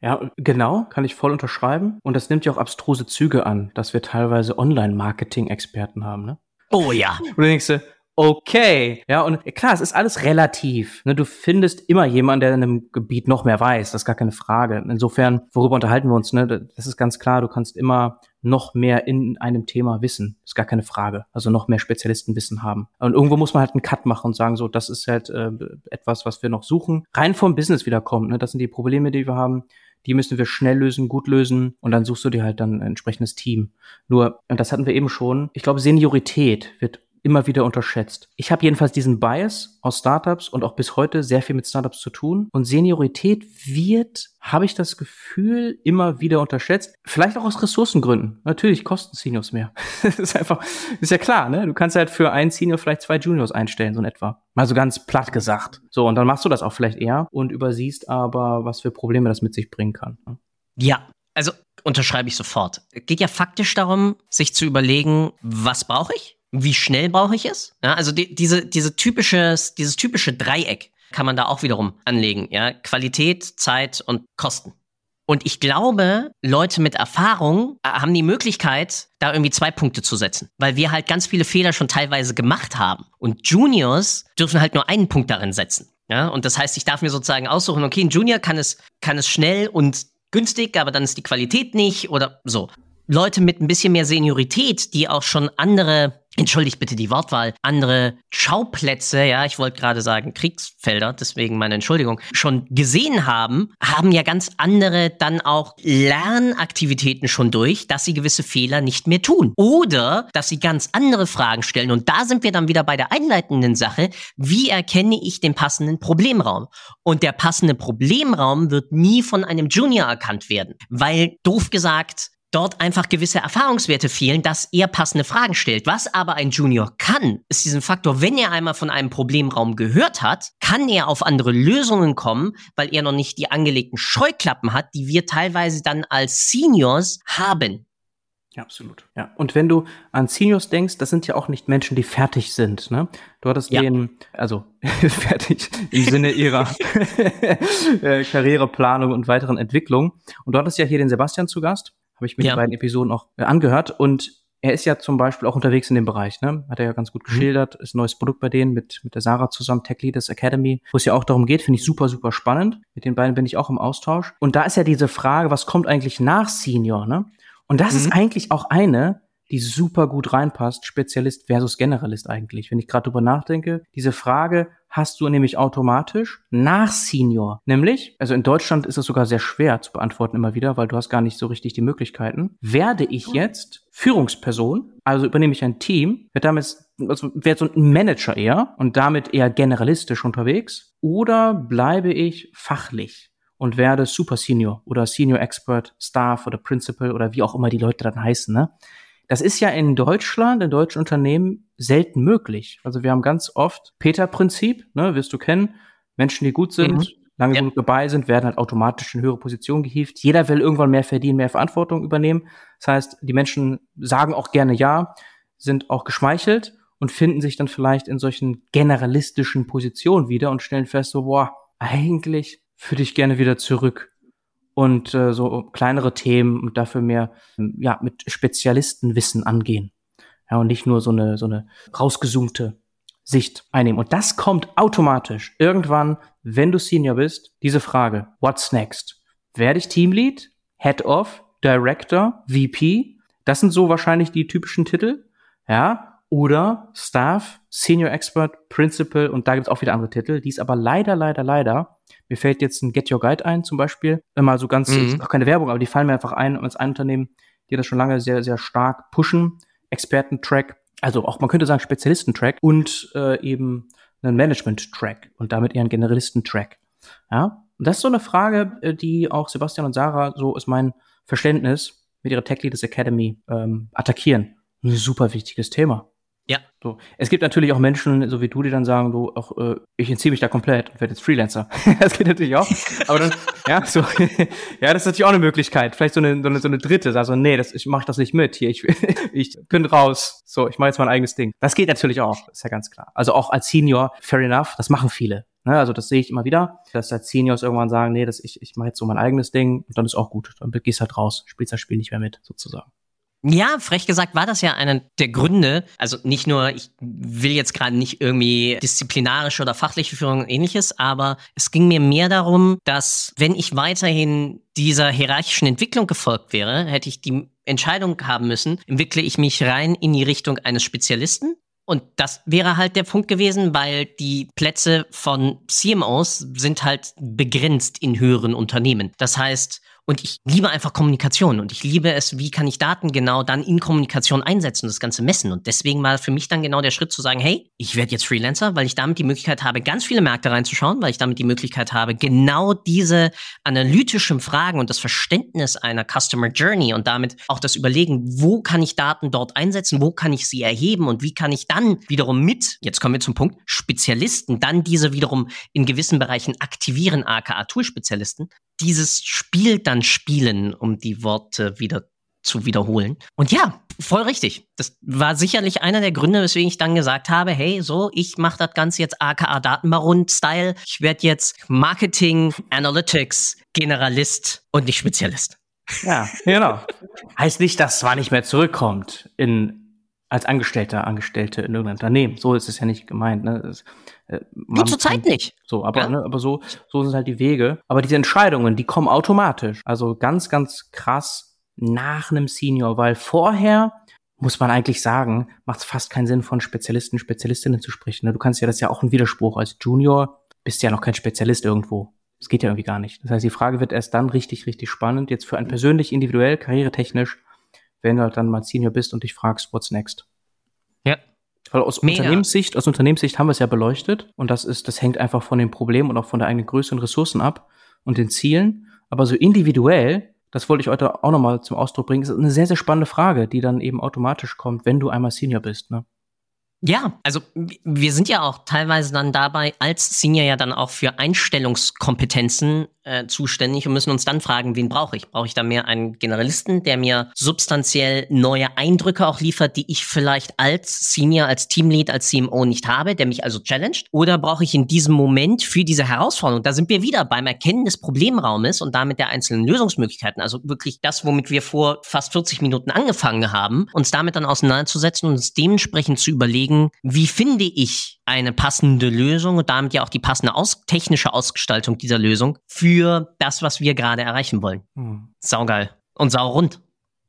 Ja, genau, kann ich voll unterschreiben. Und das nimmt ja auch abstruse Züge an, dass wir teilweise Online-Marketing-Experten haben, ne? Oh ja. Und du denkst du, okay. Ja, und klar, es ist alles relativ. Ne, du findest immer jemanden, der in einem Gebiet noch mehr weiß. Das ist gar keine Frage. Insofern, worüber unterhalten wir uns? Ne? Das ist ganz klar. Du kannst immer noch mehr in einem Thema wissen. Das ist gar keine Frage. Also noch mehr Spezialistenwissen haben. Und irgendwo muss man halt einen Cut machen und sagen, so, das ist halt äh, etwas, was wir noch suchen. Rein vom Business wiederkommt. Ne? Das sind die Probleme, die wir haben die müssen wir schnell lösen, gut lösen und dann suchst du dir halt dann ein entsprechendes Team. Nur, und das hatten wir eben schon, ich glaube, Seniorität wird immer wieder unterschätzt. Ich habe jedenfalls diesen Bias aus Startups und auch bis heute sehr viel mit Startups zu tun. Und Seniorität wird, habe ich das Gefühl, immer wieder unterschätzt. Vielleicht auch aus Ressourcengründen. Natürlich kosten Seniors mehr. das ist einfach, ist ja klar, ne? Du kannst halt für einen Senior vielleicht zwei Juniors einstellen, so in etwa. Mal so ganz platt gesagt. So, und dann machst du das auch vielleicht eher und übersiehst aber, was für Probleme das mit sich bringen kann. Ne? Ja, also unterschreibe ich sofort. Geht ja faktisch darum, sich zu überlegen, was brauche ich? Wie schnell brauche ich es? Ja, also die, diese, diese typisches, dieses typische Dreieck kann man da auch wiederum anlegen. Ja? Qualität, Zeit und Kosten. Und ich glaube, Leute mit Erfahrung äh, haben die Möglichkeit, da irgendwie zwei Punkte zu setzen, weil wir halt ganz viele Fehler schon teilweise gemacht haben. Und Juniors dürfen halt nur einen Punkt darin setzen. Ja, und das heißt, ich darf mir sozusagen aussuchen, okay, ein Junior kann es, kann es schnell und günstig, aber dann ist die Qualität nicht oder so. Leute mit ein bisschen mehr Seniorität, die auch schon andere entschuldigt bitte die Wortwahl, andere Schauplätze, ja, ich wollte gerade sagen Kriegsfelder, deswegen meine Entschuldigung, schon gesehen haben, haben ja ganz andere dann auch Lernaktivitäten schon durch, dass sie gewisse Fehler nicht mehr tun. Oder dass sie ganz andere Fragen stellen. Und da sind wir dann wieder bei der einleitenden Sache. Wie erkenne ich den passenden Problemraum? Und der passende Problemraum wird nie von einem Junior erkannt werden, weil doof gesagt, dort einfach gewisse Erfahrungswerte fehlen, dass er passende Fragen stellt. Was aber ein Junior kann, ist diesen Faktor, wenn er einmal von einem Problemraum gehört hat, kann er auf andere Lösungen kommen, weil er noch nicht die angelegten Scheuklappen hat, die wir teilweise dann als Seniors haben. Ja, absolut. Ja. Und wenn du an Seniors denkst, das sind ja auch nicht Menschen, die fertig sind. Ne? Du hattest ja. den, also fertig im Sinne ihrer Karriereplanung und weiteren Entwicklung. Und du hattest ja hier den Sebastian zu Gast. Habe ich mir ja. die beiden Episoden auch äh, angehört. Und er ist ja zum Beispiel auch unterwegs in dem Bereich, ne? Hat er ja ganz gut mhm. geschildert. Ist ein neues Produkt bei denen mit, mit der Sarah zusammen, Tech Leaders Academy, wo es ja auch darum geht, finde ich super, super spannend. Mit den beiden bin ich auch im Austausch. Und da ist ja diese Frage, was kommt eigentlich nach Senior, ne? Und das mhm. ist eigentlich auch eine, die super gut reinpasst, Spezialist versus Generalist eigentlich. Wenn ich gerade drüber nachdenke, diese Frage hast du nämlich automatisch nach Senior. Nämlich, also in Deutschland ist es sogar sehr schwer zu beantworten immer wieder, weil du hast gar nicht so richtig die Möglichkeiten. Werde ich jetzt Führungsperson, also übernehme ich ein Team, werde damit, also werde so ein Manager eher und damit eher generalistisch unterwegs, oder bleibe ich fachlich? und werde Super Senior oder Senior Expert, Staff oder Principal oder wie auch immer die Leute dann heißen. Ne? Das ist ja in Deutschland, in deutschen Unternehmen selten möglich. Also wir haben ganz oft Peter-Prinzip, ne, wirst du kennen. Menschen, die gut sind, mhm. lange ja. genug dabei sind, werden halt automatisch in höhere Positionen gehievt. Jeder will irgendwann mehr verdienen, mehr Verantwortung übernehmen. Das heißt, die Menschen sagen auch gerne ja, sind auch geschmeichelt und finden sich dann vielleicht in solchen generalistischen Positionen wieder und stellen fest, so, boah, eigentlich würde ich gerne wieder zurück und äh, so kleinere Themen und dafür mehr ja mit Spezialistenwissen angehen. Ja, und nicht nur so eine so eine rausgezoomte Sicht einnehmen. Und das kommt automatisch irgendwann, wenn du Senior bist, diese Frage: What's next? Werde ich Teamlead, Head of, Director, VP? Das sind so wahrscheinlich die typischen Titel. Ja, oder Staff, Senior Expert, Principal und da gibt's auch wieder andere Titel, die es aber leider, leider, leider mir fällt jetzt ein Get Your Guide ein, zum Beispiel. Immer so ganz, mhm. auch keine Werbung, aber die fallen mir einfach ein als ein Unternehmen, die das schon lange sehr, sehr stark pushen. Experten-Track, also auch man könnte sagen Spezialisten-Track und äh, eben einen Management-Track und damit eher einen Generalisten-Track. Ja, und das ist so eine Frage, äh, die auch Sebastian und Sarah, so ist mein Verständnis, mit ihrer Tech Leaders Academy ähm, attackieren. Ein super wichtiges Thema. Ja. So. Es gibt natürlich auch Menschen, so wie du, die dann sagen, du, auch, äh, ich entziehe mich da komplett und werde jetzt Freelancer. das geht natürlich auch. Aber dann, ja, so, ja, das ist natürlich auch eine Möglichkeit. Vielleicht so eine, so eine, so eine dritte, also nee, das, ich mache das nicht mit hier. Ich, ich bin raus. So, ich mache jetzt mein eigenes Ding. Das geht natürlich auch, ist ja ganz klar. Also auch als Senior, fair enough, das machen viele. Ne? Also das sehe ich immer wieder, dass als Seniors irgendwann sagen, nee, das, ich, ich mache jetzt so mein eigenes Ding und dann ist auch gut. Dann gehst halt raus, spielst das Spiel nicht mehr mit, sozusagen. Ja, frech gesagt war das ja einer der Gründe. Also nicht nur, ich will jetzt gerade nicht irgendwie disziplinarische oder fachliche Führung und ähnliches, aber es ging mir mehr darum, dass wenn ich weiterhin dieser hierarchischen Entwicklung gefolgt wäre, hätte ich die Entscheidung haben müssen, entwickle ich mich rein in die Richtung eines Spezialisten und das wäre halt der Punkt gewesen, weil die Plätze von CMOs sind halt begrenzt in höheren Unternehmen. Das heißt, und ich liebe einfach Kommunikation und ich liebe es, wie kann ich Daten genau dann in Kommunikation einsetzen und das Ganze messen. Und deswegen war für mich dann genau der Schritt zu sagen, hey, ich werde jetzt Freelancer, weil ich damit die Möglichkeit habe, ganz viele Märkte reinzuschauen, weil ich damit die Möglichkeit habe, genau diese analytischen Fragen und das Verständnis einer Customer Journey und damit auch das Überlegen, wo kann ich Daten dort einsetzen, wo kann ich sie erheben und wie kann ich dann wiederum mit, jetzt kommen wir zum Punkt, Spezialisten, dann diese wiederum in gewissen Bereichen aktivieren, aka Tool-Spezialisten, dieses Spiel dann spielen, um die Worte wieder zu wiederholen. Und ja, voll richtig. Das war sicherlich einer der Gründe, weswegen ich dann gesagt habe, hey, so, ich mache das Ganze jetzt aka Datenbaron-Style. Ich werde jetzt Marketing, Analytics, Generalist und nicht Spezialist. Ja, genau. heißt nicht, dass zwar nicht mehr zurückkommt in als Angestellter, Angestellte in irgendeinem Unternehmen. So ist es ja nicht gemeint. Ne? Äh, Nur zur Zeit nicht. So, aber, ja. ne, aber so, so sind halt die Wege. Aber diese Entscheidungen, die kommen automatisch. Also ganz, ganz krass nach einem Senior, weil vorher muss man eigentlich sagen, macht es fast keinen Sinn, von Spezialisten, Spezialistinnen zu sprechen. Ne? Du kannst ja, das ist ja auch ein Widerspruch. Als Junior bist du ja noch kein Spezialist irgendwo. Das geht ja irgendwie gar nicht. Das heißt, die Frage wird erst dann richtig, richtig spannend. Jetzt für einen persönlich, individuell, karrieretechnisch, wenn du halt dann mal Senior bist und dich fragst, what's next? Ja, weil aus Mega. Unternehmenssicht, aus Unternehmenssicht haben wir es ja beleuchtet und das ist, das hängt einfach von den Problemen und auch von der eigenen Größe und Ressourcen ab und den Zielen. Aber so individuell, das wollte ich heute auch nochmal zum Ausdruck bringen, ist eine sehr, sehr spannende Frage, die dann eben automatisch kommt, wenn du einmal Senior bist. Ne? Ja, also wir sind ja auch teilweise dann dabei als Senior ja dann auch für Einstellungskompetenzen äh, zuständig und müssen uns dann fragen, wen brauche ich? Brauche ich da mehr einen Generalisten, der mir substanziell neue Eindrücke auch liefert, die ich vielleicht als Senior, als Teamlead, als CMO nicht habe, der mich also challenged? Oder brauche ich in diesem Moment für diese Herausforderung, da sind wir wieder beim Erkennen des Problemraumes und damit der einzelnen Lösungsmöglichkeiten, also wirklich das, womit wir vor fast 40 Minuten angefangen haben, uns damit dann auseinanderzusetzen und uns dementsprechend zu überlegen, überlegen, wie finde ich eine passende Lösung und damit ja auch die passende aus technische Ausgestaltung dieser Lösung für das, was wir gerade erreichen wollen. Hm. Saugeil und saurund.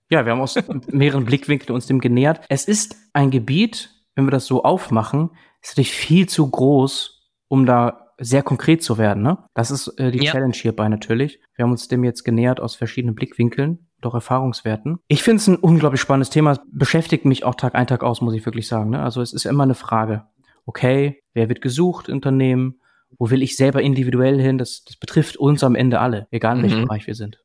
Ja, wir haben aus mehreren Blickwinkeln uns dem genähert. Es ist ein Gebiet, wenn wir das so aufmachen, ist natürlich viel zu groß, um da sehr konkret zu werden. Ne? Das ist äh, die ja. Challenge hierbei natürlich. Wir haben uns dem jetzt genähert aus verschiedenen Blickwinkeln, doch Erfahrungswerten. Ich finde es ein unglaublich spannendes Thema. Es beschäftigt mich auch Tag ein, Tag aus, muss ich wirklich sagen. Ne? Also es ist immer eine Frage. Okay, wer wird gesucht, Unternehmen? Wo will ich selber individuell hin? Das, das betrifft uns am Ende alle, egal in welchem mhm. Bereich wir sind.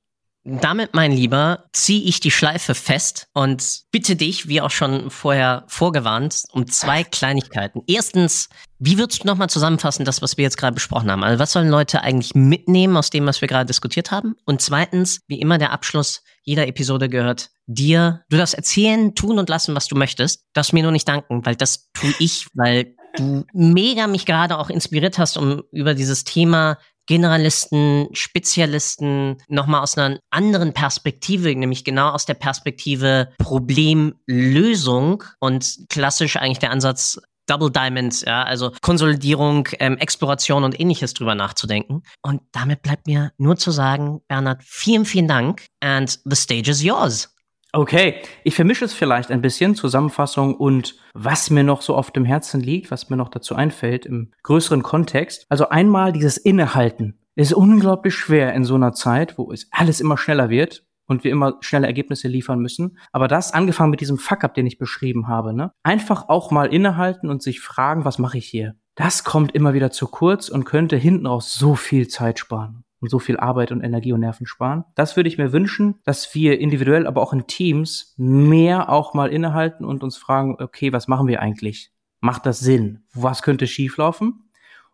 Damit, mein Lieber, ziehe ich die Schleife fest und bitte dich, wie auch schon vorher vorgewarnt, um zwei Kleinigkeiten. Erstens, wie würdest du nochmal zusammenfassen, das, was wir jetzt gerade besprochen haben? Also, was sollen Leute eigentlich mitnehmen aus dem, was wir gerade diskutiert haben? Und zweitens, wie immer der Abschluss jeder Episode gehört dir. Du darfst erzählen, tun und lassen, was du möchtest. Darfst mir nur nicht danken, weil das tue ich, weil du mega mich gerade auch inspiriert hast, um über dieses Thema Generalisten, Spezialisten nochmal aus einer anderen Perspektive, nämlich genau aus der Perspektive Problemlösung und klassisch eigentlich der Ansatz Double Diamonds, ja, also Konsolidierung, ähm, Exploration und ähnliches drüber nachzudenken. Und damit bleibt mir nur zu sagen, Bernhard, vielen, vielen Dank and the stage is yours. Okay, ich vermische es vielleicht ein bisschen, Zusammenfassung und was mir noch so auf dem Herzen liegt, was mir noch dazu einfällt im größeren Kontext. Also einmal dieses Innehalten ist unglaublich schwer in so einer Zeit, wo es alles immer schneller wird und wir immer schnelle Ergebnisse liefern müssen. Aber das angefangen mit diesem Fuck-up, den ich beschrieben habe, ne? Einfach auch mal innehalten und sich fragen, was mache ich hier? Das kommt immer wieder zu kurz und könnte hinten raus so viel Zeit sparen und so viel Arbeit und Energie und Nerven sparen. Das würde ich mir wünschen, dass wir individuell, aber auch in Teams mehr auch mal innehalten und uns fragen, okay, was machen wir eigentlich? Macht das Sinn? Was könnte schieflaufen?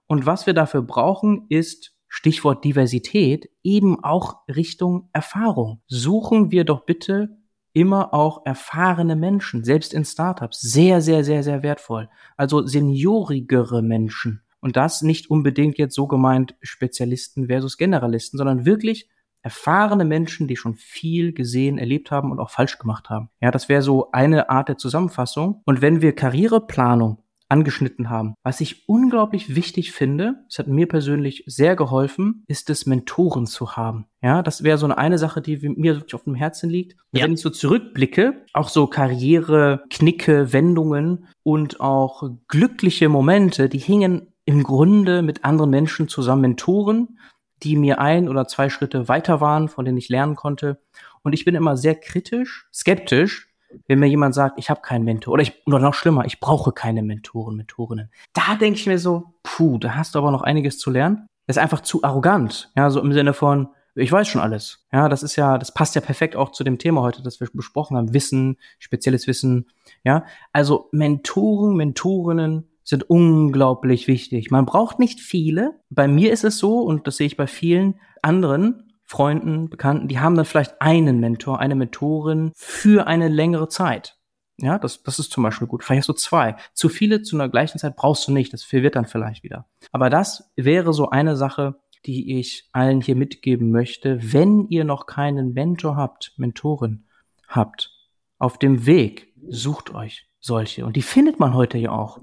Und was wir dafür brauchen, ist Stichwort Diversität, eben auch Richtung Erfahrung. Suchen wir doch bitte immer auch erfahrene Menschen, selbst in Startups. Sehr, sehr, sehr, sehr wertvoll. Also seniorigere Menschen. Und das nicht unbedingt jetzt so gemeint Spezialisten versus Generalisten, sondern wirklich erfahrene Menschen, die schon viel gesehen, erlebt haben und auch falsch gemacht haben. Ja, das wäre so eine Art der Zusammenfassung. Und wenn wir Karriereplanung angeschnitten haben. Was ich unglaublich wichtig finde, es hat mir persönlich sehr geholfen, ist es, Mentoren zu haben. Ja, das wäre so eine, eine Sache, die mir wirklich auf dem Herzen liegt. Ja. Wenn ich so zurückblicke, auch so Karriere, Knicke, Wendungen und auch glückliche Momente, die hingen im Grunde mit anderen Menschen zusammen Mentoren, die mir ein oder zwei Schritte weiter waren, von denen ich lernen konnte. Und ich bin immer sehr kritisch, skeptisch, wenn mir jemand sagt, ich habe keinen Mentor oder ich oder noch schlimmer, ich brauche keine Mentoren, Mentorinnen. Da denke ich mir so, puh, da hast du aber noch einiges zu lernen. Das ist einfach zu arrogant, ja, so im Sinne von ich weiß schon alles. Ja, das ist ja, das passt ja perfekt auch zu dem Thema heute, das wir besprochen haben, Wissen, spezielles Wissen, ja? Also Mentoren, Mentorinnen sind unglaublich wichtig. Man braucht nicht viele. Bei mir ist es so, und das sehe ich bei vielen anderen Freunden, Bekannten, die haben dann vielleicht einen Mentor, eine Mentorin für eine längere Zeit. Ja, das, das ist zum Beispiel gut. Vielleicht hast du zwei. Zu viele zu einer gleichen Zeit brauchst du nicht. Das verwirrt dann vielleicht wieder. Aber das wäre so eine Sache, die ich allen hier mitgeben möchte. Wenn ihr noch keinen Mentor habt, Mentorin habt, auf dem Weg sucht euch solche. Und die findet man heute ja auch.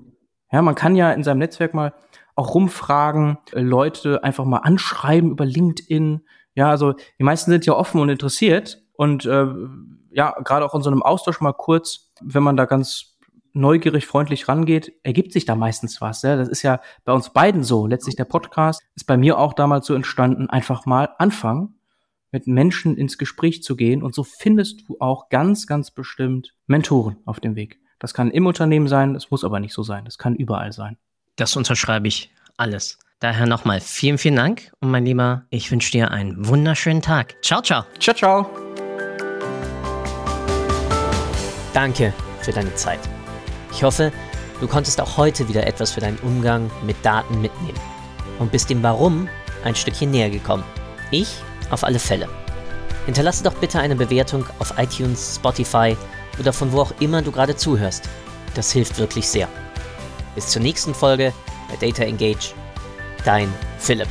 Ja, man kann ja in seinem Netzwerk mal auch rumfragen, äh, Leute einfach mal anschreiben über LinkedIn. Ja, also die meisten sind ja offen und interessiert und äh, ja, gerade auch in so einem Austausch mal kurz, wenn man da ganz neugierig, freundlich rangeht, ergibt sich da meistens was. Ja? Das ist ja bei uns beiden so. Letztlich der Podcast ist bei mir auch damals so entstanden, einfach mal anfangen, mit Menschen ins Gespräch zu gehen und so findest du auch ganz, ganz bestimmt Mentoren auf dem Weg. Das kann im Unternehmen sein, das muss aber nicht so sein. Das kann überall sein. Das unterschreibe ich alles. Daher nochmal vielen, vielen Dank und mein Lieber, ich wünsche dir einen wunderschönen Tag. Ciao, ciao. Ciao, ciao. Danke für deine Zeit. Ich hoffe, du konntest auch heute wieder etwas für deinen Umgang mit Daten mitnehmen und bist dem Warum ein Stückchen näher gekommen. Ich auf alle Fälle. Hinterlasse doch bitte eine Bewertung auf iTunes, Spotify oder von wo auch immer du gerade zuhörst. Das hilft wirklich sehr. Bis zur nächsten Folge bei Data Engage. Dein Philipp.